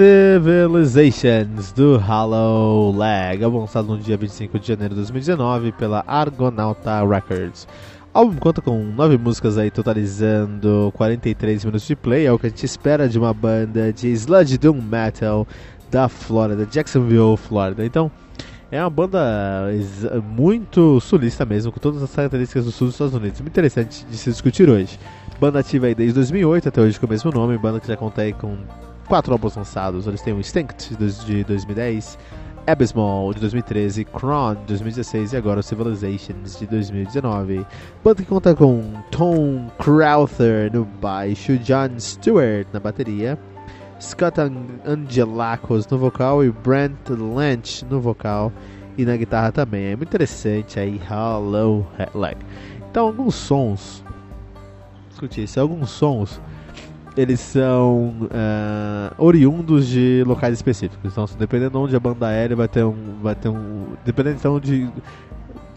Civilizations do Hollow Leg, lançado no dia 25 de janeiro de 2019 pela Argonauta Records. O álbum conta com nove músicas aí, totalizando 43 minutos de play, é o que a gente espera de uma banda de sludge doom metal da Flórida, Jacksonville, Flórida. Então, é uma banda muito sulista mesmo, com todas as características do sul dos Estados Unidos. Muito interessante de se discutir hoje. Banda ativa aí desde 2008 até hoje com o mesmo nome, banda que já conta aí com quatro álbuns lançados. Eles têm o Instinct de 2010, Abysmal de 2013, Kron de 2016 e agora Civilizations de 2019. Banda que conta com Tom Crowther no baixo, John Stewart na bateria, Scott Angelakos no vocal e Brent Lynch no vocal e na guitarra também. É muito interessante aí, Hello Leg. Então, alguns sons. Escute isso, alguns sons eles são uh, oriundos de locais específicos. Então, dependendo de onde a banda ele vai ter um. Vai ter um. Dependendo então de.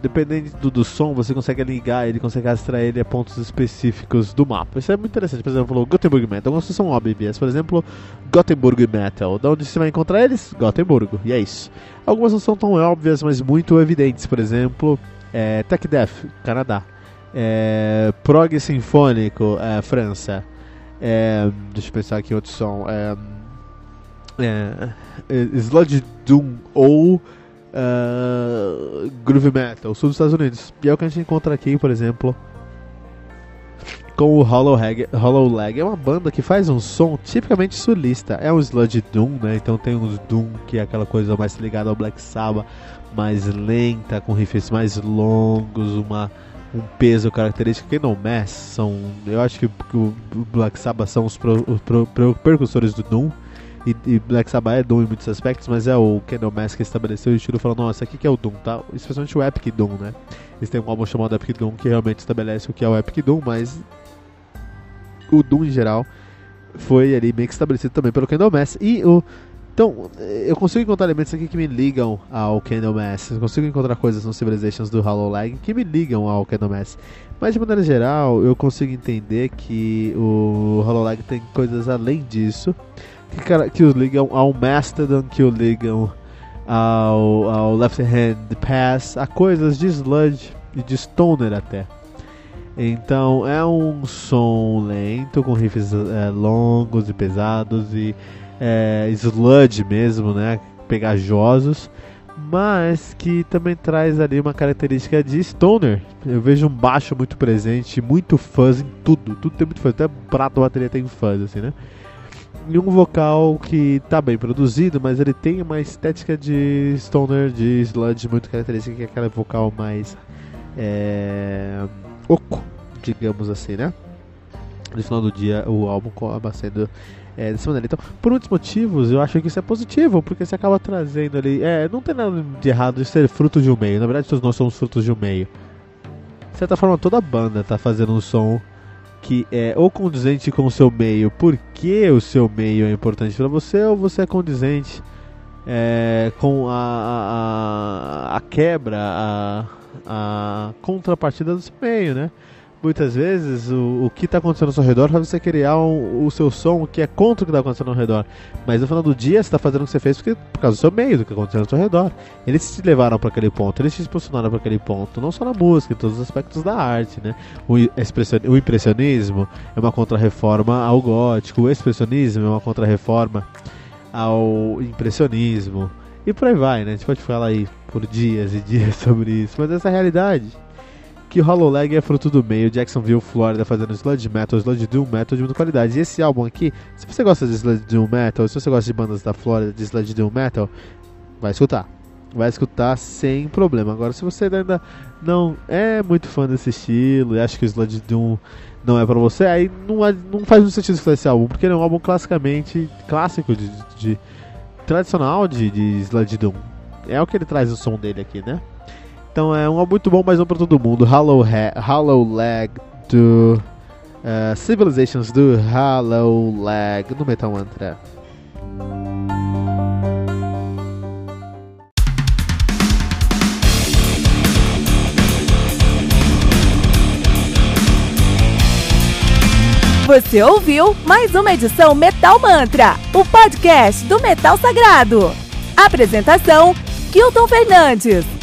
Dependendo do, do som, você consegue ligar ele, consegue extrair ele a pontos específicos do mapa. Isso é muito interessante. Por exemplo, o Gothenburg Metal. Alguns são óbvias. Por exemplo, Gothenburg Metal. Da onde você vai encontrar eles? Gothenburgo. E é isso. Algumas não são tão óbvias, mas muito evidentes. Por exemplo, é, Tech Death, Canadá. É, Prog Sinfônico, é, França. É, deixa eu pensar aqui outro som. É, é, é Sludge Doom ou uh, Groove Metal, sul dos Estados Unidos. E é o que a gente encontra aqui, por exemplo, com o Hollow, Hag, Hollow Leg. É uma banda que faz um som tipicamente sulista. É um Sludge Doom, né? Então tem uns Doom que é aquela coisa mais ligada ao Black Sabbath, mais lenta, com riffs mais longos, uma um peso característico que não Mass são eu acho que, o Black Sabbath são os, pro, pro, pro, do Doom e, e, Black Sabbath é Doom em muitos aspectos, mas é o Kendall Mass que estabeleceu o estilo falando, nossa, aqui que é o Doom, tá? Especialmente o Epic Doom, né? Eles têm um álbum chamado Epic Doom que realmente estabelece o que é o Epic Doom, mas o Doom em geral foi ali meio que estabelecido também pelo Kendall Mass e o então, eu consigo encontrar elementos aqui que me ligam ao Candlemass. Eu consigo encontrar coisas no Civilizations do Hollow Lag que me ligam ao Candlemass. Mas de maneira geral, eu consigo entender que o Hollow Lag tem coisas além disso que, que os ligam ao Mastodon, que o ligam ao, ao Left Hand Pass, a coisas de sludge e de stoner até. Então é um som lento com riffs é, longos e pesados e é, sludge mesmo, né? Pegajosos, mas que também traz ali uma característica de stoner. Eu vejo um baixo muito presente, muito fuzz em tudo, tudo tem muito fuzz, até prato bateria tem fuzz, assim, né? E um vocal que tá bem produzido, mas ele tem uma estética de stoner, de sludge muito característica, que é aquela vocal mais é, digamos assim, né? No final do dia, o álbum acaba sendo é, dessa maneira. Então, por muitos motivos, eu acho que isso é positivo, porque você acaba trazendo ali. É, não tem nada de errado de ser fruto de um meio. Na verdade, todos nós somos frutos de um meio. De certa forma, toda banda está fazendo um som que é ou condizente com o seu meio, porque o seu meio é importante para você, ou você é condizente é, com a, a, a quebra, a, a contrapartida do seu meio, né? Muitas vezes o, o que está acontecendo ao seu redor faz você criar um, o seu som que é contra o que está acontecendo ao redor. Mas no final do dia você está fazendo o que você fez porque, por causa do seu meio, do que aconteceu ao seu redor. Eles te levaram para aquele ponto, eles te impulsionaram para aquele ponto, não só na música, em todos os aspectos da arte. Né? O, o impressionismo é uma contrarreforma ao gótico, o expressionismo é uma contrarreforma ao impressionismo. E por aí vai, né? A gente pode falar aí por dias e dias sobre isso, mas essa é a realidade que Leg é fruto do meio, Jacksonville, Florida, fazendo sludge metal, sludge doom metal de muita qualidade. E esse álbum aqui, se você gosta de sludge doom metal, se você gosta de bandas da Florida de sludge doom metal, vai escutar. Vai escutar sem problema. Agora, se você ainda não é muito fã desse estilo e acha que o sludge doom não é pra você, aí não, é, não faz muito sentido escutar esse álbum, porque ele é um álbum classicamente clássico de, de, de tradicional de, de sludge doom. É o que ele traz o som dele aqui, né? Então é um muito bom, mas não para todo mundo. Hollow, Hollow Leg do uh, Civilizations do Hollow Leg no Metal Mantra. Você ouviu mais uma edição Metal Mantra, o podcast do Metal Sagrado. Apresentação: Kilton Fernandes.